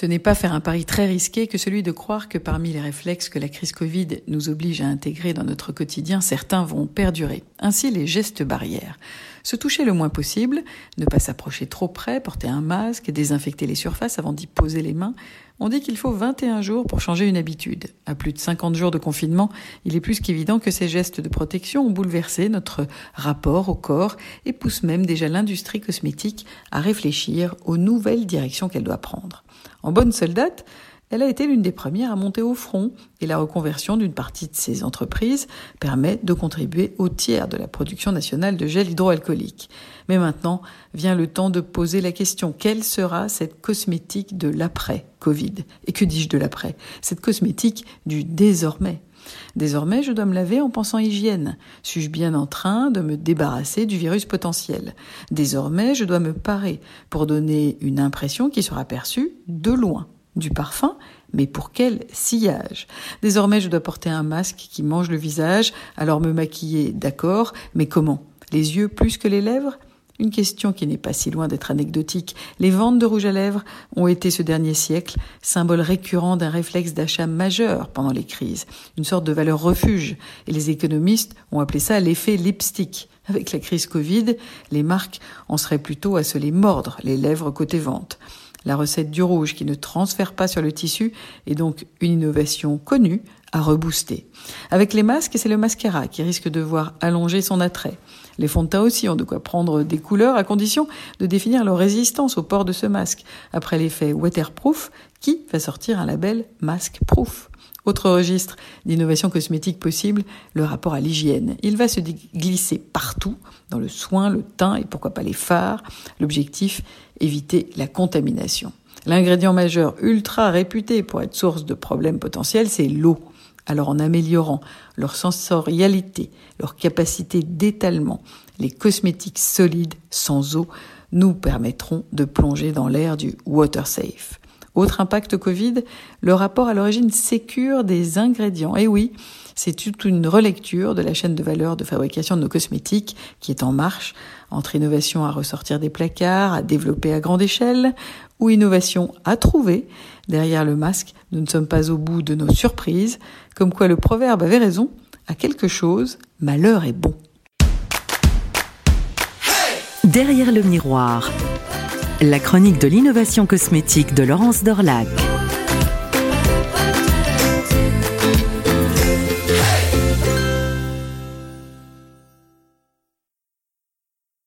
Ce n'est pas faire un pari très risqué que celui de croire que parmi les réflexes que la crise Covid nous oblige à intégrer dans notre quotidien, certains vont perdurer. Ainsi, les gestes barrières. Se toucher le moins possible, ne pas s'approcher trop près, porter un masque, désinfecter les surfaces avant d'y poser les mains. On dit qu'il faut 21 jours pour changer une habitude. À plus de 50 jours de confinement, il est plus qu'évident que ces gestes de protection ont bouleversé notre rapport au corps et poussent même déjà l'industrie cosmétique à réfléchir aux nouvelles directions qu'elle doit prendre. En bonne soldate, elle a été l'une des premières à monter au front et la reconversion d'une partie de ces entreprises permet de contribuer au tiers de la production nationale de gel hydroalcoolique. Mais maintenant vient le temps de poser la question quelle sera cette cosmétique de l'après-Covid? Et que dis-je de l'après? Cette cosmétique du désormais. Désormais, je dois me laver en pensant hygiène. Suis-je bien en train de me débarrasser du virus potentiel? Désormais, je dois me parer pour donner une impression qui sera perçue de loin du parfum, mais pour quel sillage? Désormais, je dois porter un masque qui mange le visage, alors me maquiller, d'accord, mais comment? Les yeux plus que les lèvres? Une question qui n'est pas si loin d'être anecdotique. Les ventes de rouge à lèvres ont été ce dernier siècle symbole récurrent d'un réflexe d'achat majeur pendant les crises, une sorte de valeur refuge, et les économistes ont appelé ça l'effet lipstick. Avec la crise Covid, les marques en seraient plutôt à se les mordre, les lèvres côté vente. La recette du rouge qui ne transfère pas sur le tissu est donc une innovation connue à rebooster. Avec les masques, c'est le mascara qui risque de voir allonger son attrait. Les fonds de teint aussi ont de quoi prendre des couleurs à condition de définir leur résistance au port de ce masque. Après l'effet waterproof, qui va sortir un label masque proof autre registre d'innovation cosmétique possible, le rapport à l'hygiène. Il va se glisser partout, dans le soin, le teint et pourquoi pas les fards. L'objectif, éviter la contamination. L'ingrédient majeur ultra réputé pour être source de problèmes potentiels, c'est l'eau. Alors en améliorant leur sensorialité, leur capacité d'étalement, les cosmétiques solides sans eau nous permettront de plonger dans l'ère du water safe. Autre impact Covid, le rapport à l'origine sécure des ingrédients. Et oui, c'est toute une relecture de la chaîne de valeur de fabrication de nos cosmétiques qui est en marche, entre innovation à ressortir des placards, à développer à grande échelle, ou innovation à trouver. Derrière le masque, nous ne sommes pas au bout de nos surprises, comme quoi le proverbe avait raison, à quelque chose, malheur est bon. Derrière le miroir la chronique de l'innovation cosmétique de Laurence Dorlac.